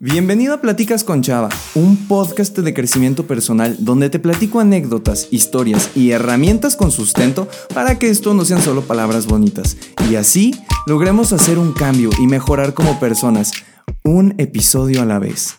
Bienvenido a Platicas con Chava, un podcast de crecimiento personal donde te platico anécdotas, historias y herramientas con sustento para que esto no sean solo palabras bonitas y así logremos hacer un cambio y mejorar como personas, un episodio a la vez.